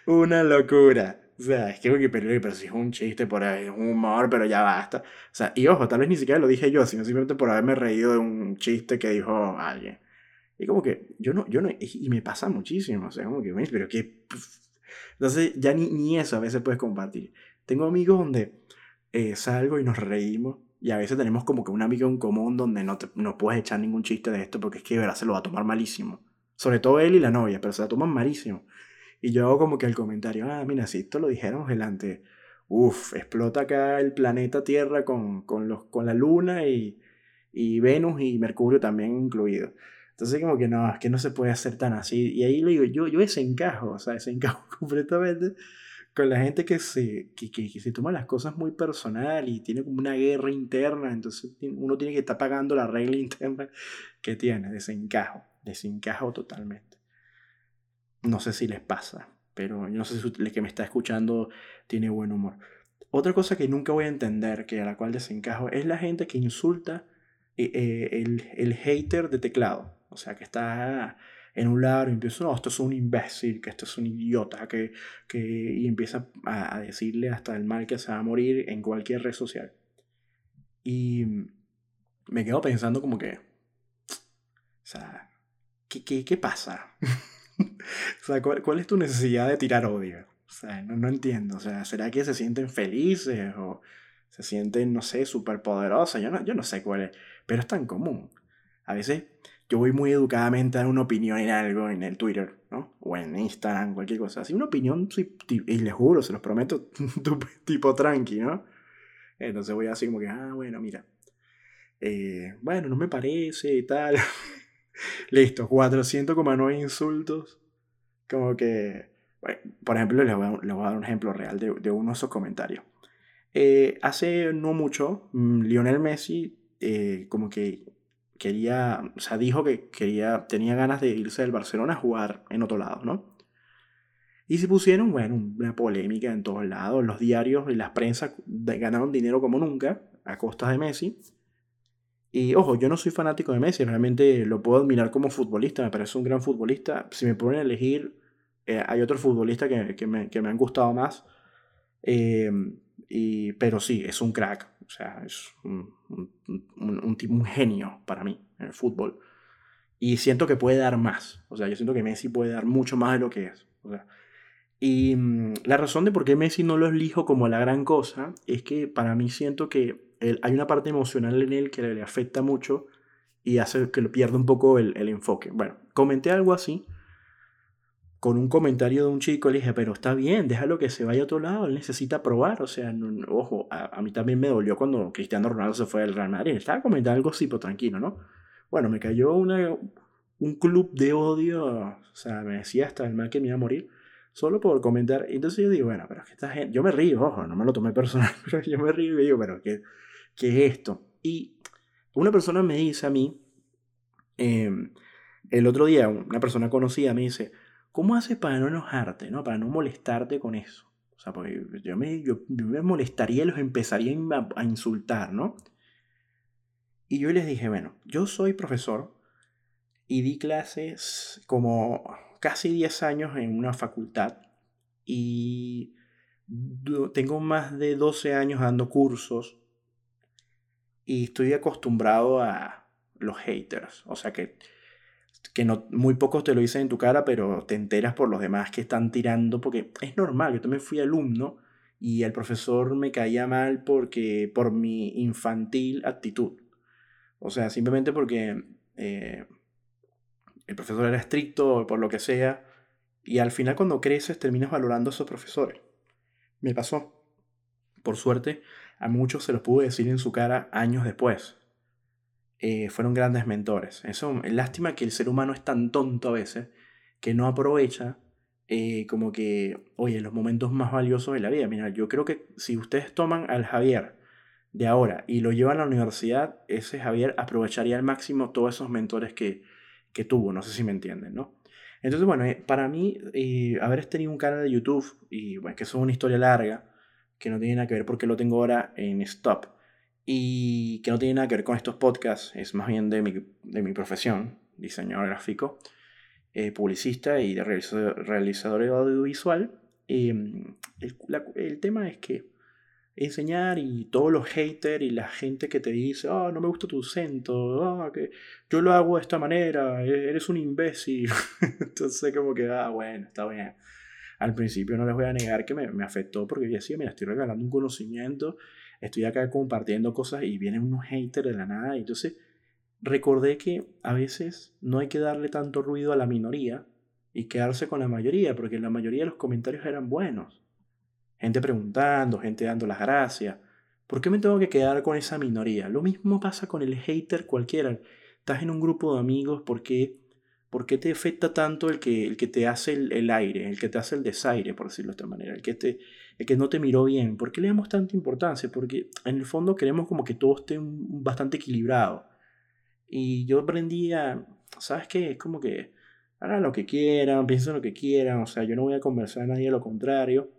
Una locura. O sea, es que, pero, pero si es un chiste por ahí, un humor, pero ya basta. O sea, y ojo, tal vez ni siquiera lo dije yo, sino simplemente por haberme reído de un chiste que dijo alguien. Y como que yo no, yo no, y me pasa muchísimo, o sea, como que, pero qué... Entonces ya ni, ni eso a veces puedes compartir. Tengo amigos donde eh, salgo y nos reímos. Y a veces tenemos como que un amigo en común donde no, te, no puedes echar ningún chiste de esto porque es que de verdad se lo va a tomar malísimo. Sobre todo él y la novia, pero se la toman malísimo. Y yo hago como que el comentario, ah, mira, si esto lo dijéramos delante, uff, explota acá el planeta Tierra con, con, los, con la Luna y, y Venus y Mercurio también incluido. Entonces como que no, es que no se puede hacer tan así. Y ahí lo digo, yo, yo desencajo, o sea, desencajo [LAUGHS] completamente con la gente que se, que, que, se toma las cosas muy personal y tiene como una guerra interna, entonces uno tiene que estar pagando la regla [LAUGHS] interna que tiene, desencajo, desencajo totalmente. No sé si les pasa, pero yo no sé si el que me está escuchando tiene buen humor. Otra cosa que nunca voy a entender, que a la cual desencajo, es la gente que insulta eh, eh, el, el hater de teclado. O sea, que está en un lado y empieza, no, esto es un imbécil, que esto es un idiota, que, que y empieza a, decirle hasta el mal que se va a morir en cualquier red social. Y me quedo pensando como que, o sea, ¿qué, qué, qué pasa? [LAUGHS] [LAUGHS] o sea, ¿cuál, ¿cuál, es tu necesidad de tirar odio? O sea, no, no entiendo. O sea, ¿será que se sienten felices o se sienten, no sé, súper poderosas? Yo no, yo no sé cuál es, pero es tan común. A veces yo voy muy educadamente a dar una opinión en algo en el Twitter, ¿no? O en Instagram, cualquier cosa. Así una opinión, y les juro, se los prometo, [LAUGHS] tipo tranqui, ¿no? Entonces voy así como que, ah, bueno, mira. Eh, bueno, no me parece y tal. [LAUGHS] Listo, 400,9 insultos. Como que, bueno, por ejemplo, les voy, a, dar un ejemplo real de, de uno de esos comentarios. Eh, hace no mucho, mm, Lionel Messi eh, como que quería, o sea, dijo que quería, tenía ganas de irse del Barcelona a jugar en otro lado, ¿no? Y se pusieron, bueno, una polémica en todos lados. Los diarios y las prensas ganaron dinero como nunca a costa de Messi. Y ojo, yo no soy fanático de Messi, realmente lo puedo admirar como futbolista, me parece un gran futbolista. Si me ponen a elegir, eh, hay otros futbolistas que, que, me, que, me, han gustado más. Eh, y, pero sí, es un crack. O sea, es un, un, tipo, un genio para mí en el fútbol. Y siento que puede dar más. O sea, yo siento que Messi puede dar mucho más de lo que es. O sea, y mm, la razón de por qué Messi no lo elijo como la gran cosa es que para mí siento que hay una parte emocional en él que le, afecta mucho y hace que lo pierda un poco el, el enfoque. Bueno, comenté algo así con un comentario de un chico, le dije, pero está bien, déjalo que se vaya a otro lado, él necesita probar, o sea, ojo, a, mí también me dolió cuando Cristiano Ronaldo se fue del Real Madrid, estaba comentando algo así, pero tranquilo, ¿no? Bueno, me cayó una, un club de odio, o sea, me decía hasta el mal que me iba a morir, solo por comentar, entonces yo digo, bueno, pero es que esta gente, yo me río, ojo, no me lo tomé personal, [LAUGHS] pero yo me río y digo, pero ¿qué, qué es esto? Y una persona me dice a mí, em, el otro día, una persona conocida me dice, ¿Cómo haces para no enojarte, ¿no? para no molestarte con eso? O sea, porque yo me, yo, me molestaría y los empezaría a, insultar, ¿no? Y yo les dije, bueno, yo soy profesor y di clases como casi 10 años en una facultad y tengo más de 12 años dando cursos y estoy acostumbrado a los haters. O sea que que no, muy pocos te lo dicen en tu cara, pero te enteras por los demás que están tirando, porque es normal, yo también fui alumno y el profesor me caía mal porque, por mi infantil actitud. O sea, simplemente porque eh, el profesor era estricto por lo que sea, y al final cuando creces terminas valorando a esos profesores. Me pasó. por suerte, a muchos se los pude decir en su cara años después. Eh, fueron grandes mentores. Eso, lástima que el ser humano es tan tonto a veces que no aprovecha eh, como que, oye, los momentos más valiosos de la vida. Mira, yo creo que si ustedes toman al Javier de ahora y lo llevan a la universidad, ese Javier aprovecharía al máximo todos esos mentores que, que tuvo. No sé si me entienden, ¿no? Entonces, bueno, eh, para mí, haber tenido un canal de YouTube, y bueno, que es una historia larga, que no tiene nada que ver porque lo tengo ahora en stop y que no tiene nada que ver con estos podcasts, es más bien de mi, de mi profesión, diseñador gráfico, eh, publicista y de realizador, audiovisual. Em, el, tema es que enseñar y todos los haters y la gente que te dice, ah, no me gusta tu acento, ah, que yo lo hago de esta manera, e-, eres un imbécil. [LAUGHS] Entonces como que, ah, bueno, está bien. Al principio no les voy a negar que me, me afectó porque yo decía, mira, estoy regalando un conocimiento estoy acá compartiendo cosas y vienen unos haters de la nada. Y entonces recordé que a veces no hay que darle tanto ruido a la minoría y quedarse con la mayoría, porque la mayoría de los comentarios eran buenos. Gente preguntando, gente dando las gracias. ¿Por qué me tengo que quedar con esa minoría? Lo mismo pasa con el hater cualquiera. Estás en un grupo de amigos, ¿por qué, ¿por qué te afecta tanto el que, el que te hace el, el, aire, el que te hace el desaire, por decirlo de esta manera? El que te, que no te miró bien. ¿Por qué le damos tanta importancia? Porque en el fondo queremos como que todo esté bastante equilibrado. Y yo aprendí a, ¿sabes qué? Es como que hagan lo que quieran, piensen lo que quieran, o sea, yo no voy a conversar a nadie lo contrario.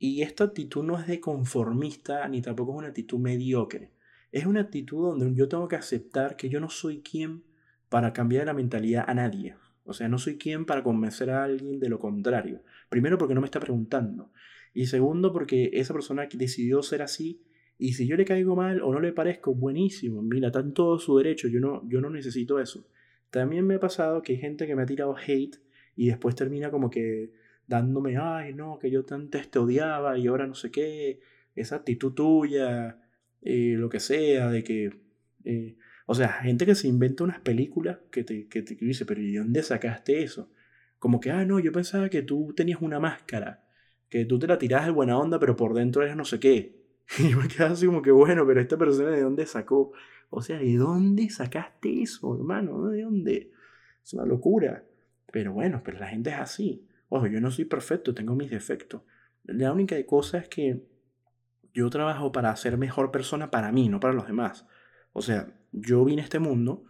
Y esta actitud no es de conformista ni tampoco es una actitud mediocre. Es una actitud donde yo tengo que aceptar que yo no soy quien para cambiar la mentalidad a nadie. O sea, no soy quien para convencer a alguien de lo contrario. Primero porque no me está preguntando. Y segundo, porque esa persona decidió ser así. Y si yo le caigo mal o no le parezco, buenísimo. Mira, está en todo su derecho. Yo no, yo no necesito eso. También me ha pasado que hay gente que me ha tirado hate y después termina como que dándome, ay, no, que yo antes te odiaba y ahora no sé qué. Esa actitud tuya, eh, lo que sea, de que. Eh, o sea, gente que se inventa unas películas que te, que te dice, pero ¿y de dónde sacaste eso? Como que, ah, no, yo pensaba que tú tenías una máscara que tú te la tiras de buena onda, pero por dentro eres no sé qué. [LAUGHS] Y yo me quedo así como que, bueno, pero esta persona de dónde sacó. O sea, ¿de dónde sacaste eso, hermano? ¿De dónde? Es una locura. Pero bueno, pero la gente es así. Ojo, yo no soy perfecto, tengo mis defectos. La única cosa es que yo trabajo para ser mejor persona para mí, no para los demás. O sea, yo vine a este mundo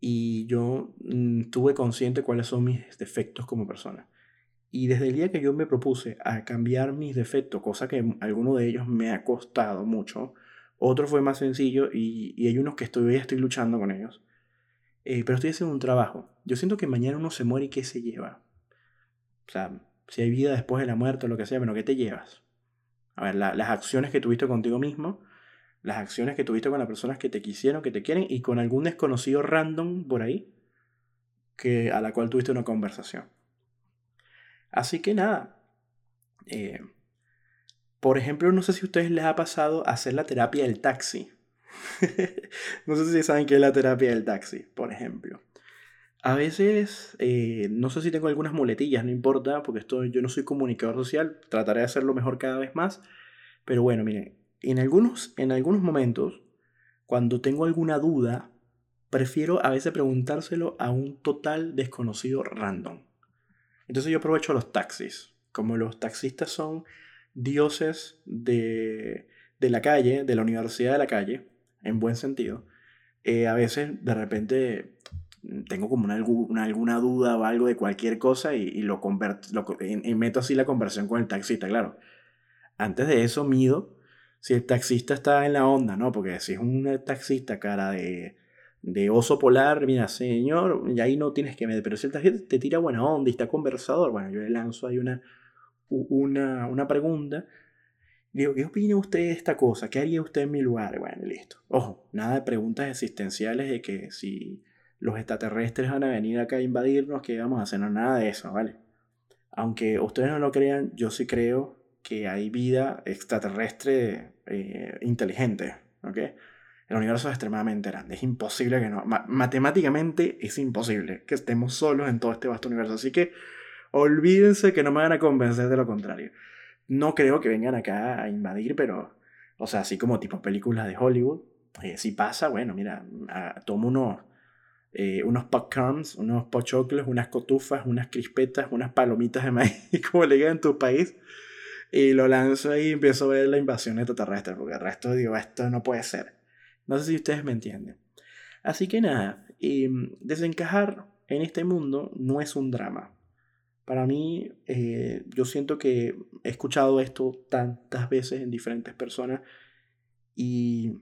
y yo mm, tuve consciente cuáles son mis defectos como persona. Y desde el día que yo me propuse a cambiar mis defectos, cosa que alguno de ellos me ha costado mucho, otro fue más sencillo y, y hay unos que estoy, estoy luchando con ellos. Eh, pero estoy haciendo un trabajo. Yo siento que mañana uno se muere y ¿qué se lleva? O sea, si hay vida después de la muerte o lo que sea, pero ¿qué te llevas? A ver, las acciones que tuviste contigo mismo, las acciones que tuviste con las personas que te quisieron, que te quieren y con algún desconocido random por ahí que, a la cual tuviste una conversación. Así que nada. Eh, por ejemplo, no sé si a ustedes les ha pasado hacer la terapia del taxi. [LAUGHS] no sé si saben qué es la terapia del taxi, por ejemplo. A veces, eh, no sé si tengo algunas muletillas, no importa, porque esto, yo no soy comunicador social, trataré de hacerlo mejor cada vez más. Pero bueno, miren, en algunos, en algunos momentos, cuando tengo alguna duda, prefiero a veces preguntárselo a un total desconocido random. Entonces yo aprovecho los taxis. Como los taxistas son dioses de, la calle, de la universidad de la calle, en buen sentido, eh, a veces de repente tengo como una, alguna duda o algo de cualquier cosa y, lo, converto, y, meto así la conversación con el taxista, claro. Antes de eso mido si el taxista está en la onda, ¿no? Porque si es un taxista cara de de oso polar, mira, señor, y ahí no tienes que meter, pero si el te tira buena onda y está conversador, bueno, yo le lanzo ahí una, una, una pregunta. Digo, ¿qué opina usted de esta cosa? ¿Qué haría usted en mi lugar? Bueno, listo. Ojo, nada de preguntas existenciales de que si los extraterrestres van a venir acá a invadirnos, ¿qué vamos a hacer? No, nada de eso, ¿vale? Aunque ustedes no lo crean, yo sí creo que hay vida extraterrestre eh, inteligente, ¿ok? El universo es extremadamente grande. Es imposible que no. matemáticamente es imposible que estemos solos en todo este vasto universo. Así que olvídense que no me van a convencer de lo contrario. no creo que vengan acá a invadir, pero, o sea, así como tipo películas de Hollywood, eh, si pasa, bueno, mira, tomo unos, eh, unos popcorns, unos pochoclos, unas cotufas, unas crispetas, unas palomitas de maíz, [LAUGHS] como le digan en tu país, y lo lanzo y empiezo a ver la invasión extraterrestre, porque el resto digo, esto no puede ser. No sé si ustedes me entienden. Así que nada, em, desencajar en este mundo no es un drama. Para mí, eh, yo siento que he escuchado esto tantas veces en diferentes personas y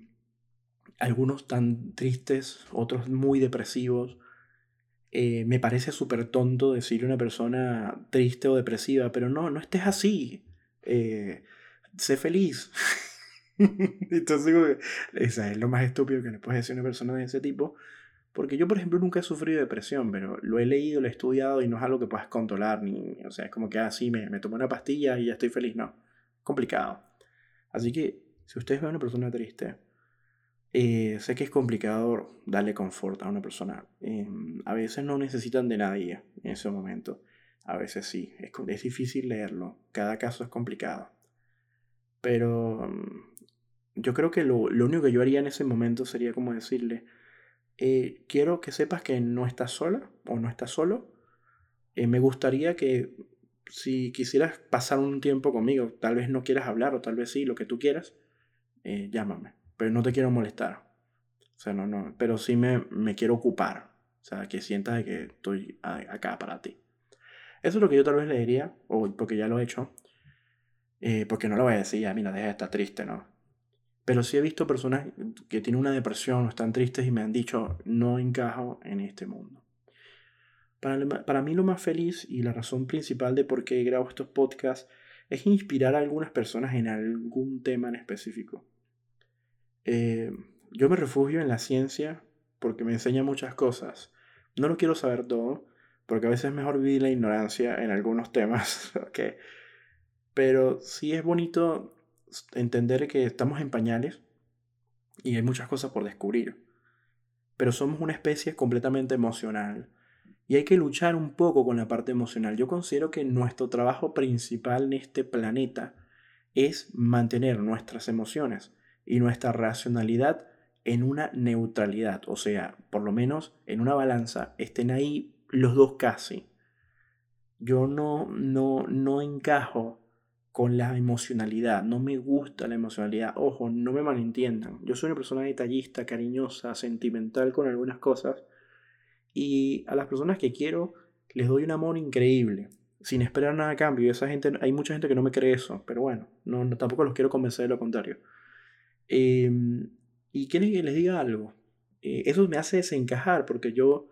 algunos tan tristes, otros muy depresivos. Eh, me parece súper tonto decirle a una persona triste o depresiva, pero no, no estés así. Eh, sé feliz. [LAUGHS] Entonces, esa es lo más estúpido que le puedes decir a una persona de ese tipo. Porque yo, por ejemplo, nunca he sufrido depresión, pero lo he leído, lo he estudiado y no es algo que puedas controlar. Ni, o sea, es como que así ah, me, me tomo una pastilla y ya estoy feliz. No, complicado. Así que, si ustedes ven a una persona triste, eh, sé que es complicado darle confort a una persona. Em, a veces no necesitan de nadie en ese momento. A veces sí. Es, es difícil leerlo. Cada caso es complicado. Pero mm, yo creo que lo, lo, único que yo haría en ese momento sería como decirle, eh, quiero que sepas que no estás sola o no estás solo. Eh, me gustaría que si quisieras pasar un tiempo conmigo, tal vez no quieras hablar o tal vez sí, lo que tú quieras, eh, llámame. Pero no te quiero molestar. O sea, no, no, pero sí me, me quiero ocupar. O sea, que sientas que estoy acá para ti. Eso es lo que yo tal vez le diría, o porque ya lo he hecho. porque no lo voy a decir, ya, mira, deja de estar triste, ¿no? Pero sí he visto personas que tienen una depresión o están tristes y me han dicho, no encajo en este mundo. Para, para mí lo más feliz y la razón principal de por qué grabo estos podcasts es inspirar a algunas personas en algún tema en específico. Eh, yo me refugio en la ciencia porque me enseña muchas cosas. No lo quiero saber todo, porque a veces es mejor vivir la ignorancia en algunos temas. [LAUGHS] ¿okay? Pero sí es bonito entender que estamos en pañales y hay muchas cosas por descubrir. Pero somos una especie completamente emocional y hay que luchar un poco con la parte emocional. Yo considero que nuestro trabajo principal en este planeta es mantener nuestras emociones y nuestra racionalidad en una neutralidad, o sea, por lo menos en una balanza estén ahí los dos casi. Yo no no no encajo con la emocionalidad. No me gusta la emocionalidad. Ojo, no me malentiendan. Yo soy una persona detallista, cariñosa, sentimental con algunas cosas. Y a las personas que quiero les doy un amor increíble, sin esperar nada a cambio. Y esa gente, hay mucha gente que no me cree eso, pero bueno, no, tampoco los quiero convencer de lo contrario. Em, y quieren que les diga algo. Eh, eso me hace desencajar porque yo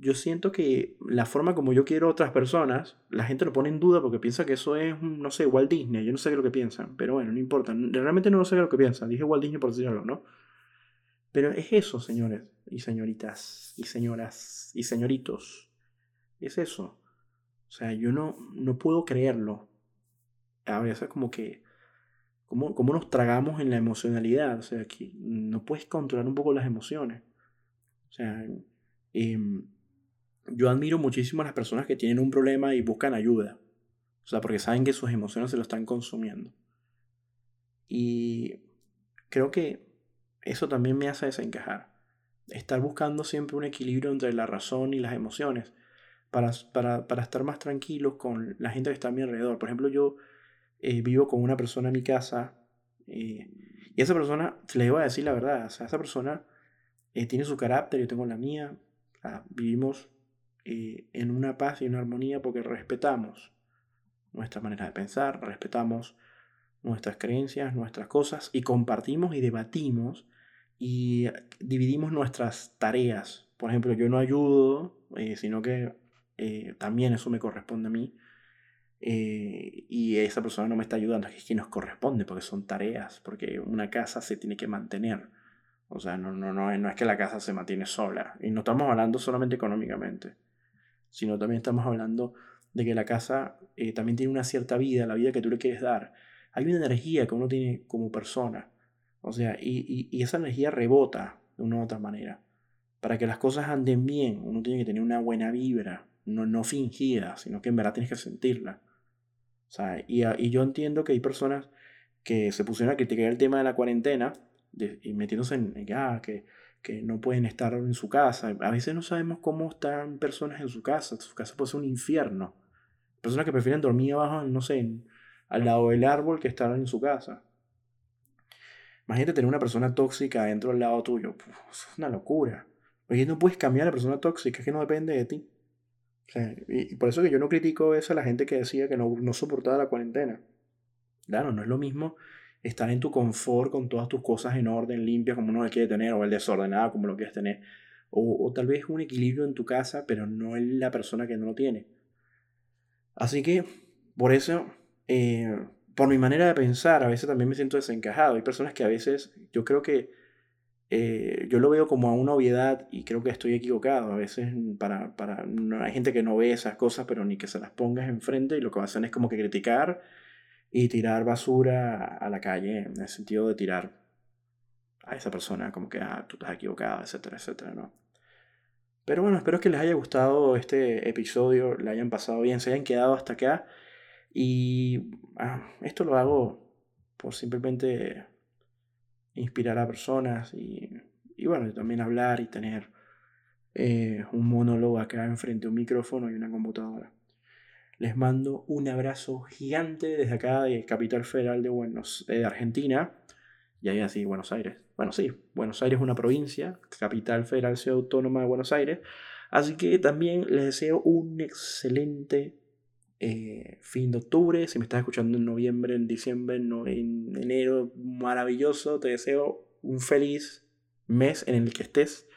yo siento que la forma como yo quiero a otras personas, la gente lo pone en duda porque piensa que eso es, no sé, Walt Disney. Yo no sé qué es lo que piensan, pero bueno, no importa. Realmente no sé qué es lo que piensan. Dije Walt Disney por decirlo, ¿no? Pero es eso, señores y señoritas y señoras y señoritos. Es eso. O sea, yo no, no puedo creerlo. A veces como que... Como, como nos tragamos en la emocionalidad. O sea, que no puedes controlar un poco las emociones. O sea... Eh, yo admiro muchísimo a las personas que tienen un problema y buscan ayuda. O sea, porque saben que sus emociones se lo están consumiendo. Y creo que eso también me hace desencajar. Estar buscando siempre un equilibrio entre la razón y las emociones para, para, estar más tranquilos con la gente que está a mi alrededor. Por ejemplo, yo eh, vivo con una persona en mi casa eh, y esa persona, le iba a decir la verdad, o sea, esa persona eh, tiene su carácter, yo tengo la mía, vivimos eh, en una paz y una armonía porque respetamos nuestra manera de pensar, respetamos nuestras creencias, nuestras cosas y compartimos y debatimos y dividimos nuestras tareas. Por ejemplo, yo no ayudo, eh, sino que eh, también eso me corresponde a mí. y esa persona no me está ayudando, es que nos corresponde porque son tareas, porque una casa se tiene que mantener. O sea, no, no, no, no es que la casa se mantiene sola. Y no estamos hablando solamente económicamente sino también estamos hablando de que la casa eh, también tiene una cierta vida, la vida que tú le quieres dar. Hay una energía que uno tiene como persona, o sea, y, y, esa energía rebota de una u otra manera. Para que las cosas anden bien, uno tiene que tener una buena vibra, no, no fingida, sino que en verdad tienes que sentirla. O sea, y, y yo entiendo que hay personas que se pusieron a criticar el tema de la cuarentena y metiéndose en, ah, que, que no pueden estar en su casa. A veces no sabemos cómo están personas en su casa. Su casa puede ser un infierno. Personas que prefieren dormir abajo, no sé, al lado del árbol que estar en su casa. Imagínate tener una persona tóxica dentro del lado tuyo. es una locura. Porque no puedes cambiar a la persona tóxica, es que no depende de ti. y, por eso que yo no critico eso a la gente que decía que no, no soportaba la cuarentena. Claro, no es lo mismo estar en tu confort con todas tus cosas en orden, limpias como uno lo quiere tener, o el desordenado como lo quieres tener. O, tal vez un equilibrio en tu casa, pero no en la persona que no lo tiene. Así que, por eso, eh, por mi manera de pensar, a veces también me siento desencajado. Hay personas que a veces, yo creo que eh, yo lo veo como a una obviedad y creo que estoy equivocado. A veces para, para, no, hay gente que no ve esas cosas, pero ni que se las pongas enfrente y lo que hacen es como que criticar y tirar basura a la calle, en el sentido de tirar a esa persona como que ah, tú estás equivocado, etcétera, etcétera, ¿no? Pero bueno, espero que les haya gustado este episodio, le hayan pasado bien, se hayan quedado hasta acá. Y ah, esto lo hago por simplemente inspirar a personas y, y bueno, también hablar y tener eh, un monólogo acá enfrente de un micrófono y una computadora. Les mando un abrazo gigante desde acá de Capital Federal de, Buenos, de Argentina. Y ahí así, Buenos Aires. Bueno, sí, Buenos Aires es una provincia, Capital Federal Ciudad Autónoma de Buenos Aires. Así que también les deseo un excelente eh, fin de octubre. Si me estás escuchando en noviembre, en diciembre, en enero, maravilloso. Te deseo un feliz mes en el que estés.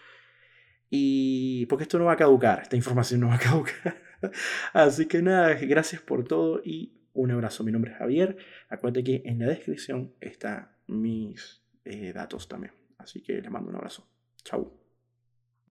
Y porque esto no va a caducar, esta información no va a caducar. [LAUGHS] Así que nada, gracias por todo y un abrazo. Mi nombre es Javier. Acuérdate que en la descripción están mis eh, datos también. Así que les mando un abrazo. Chau.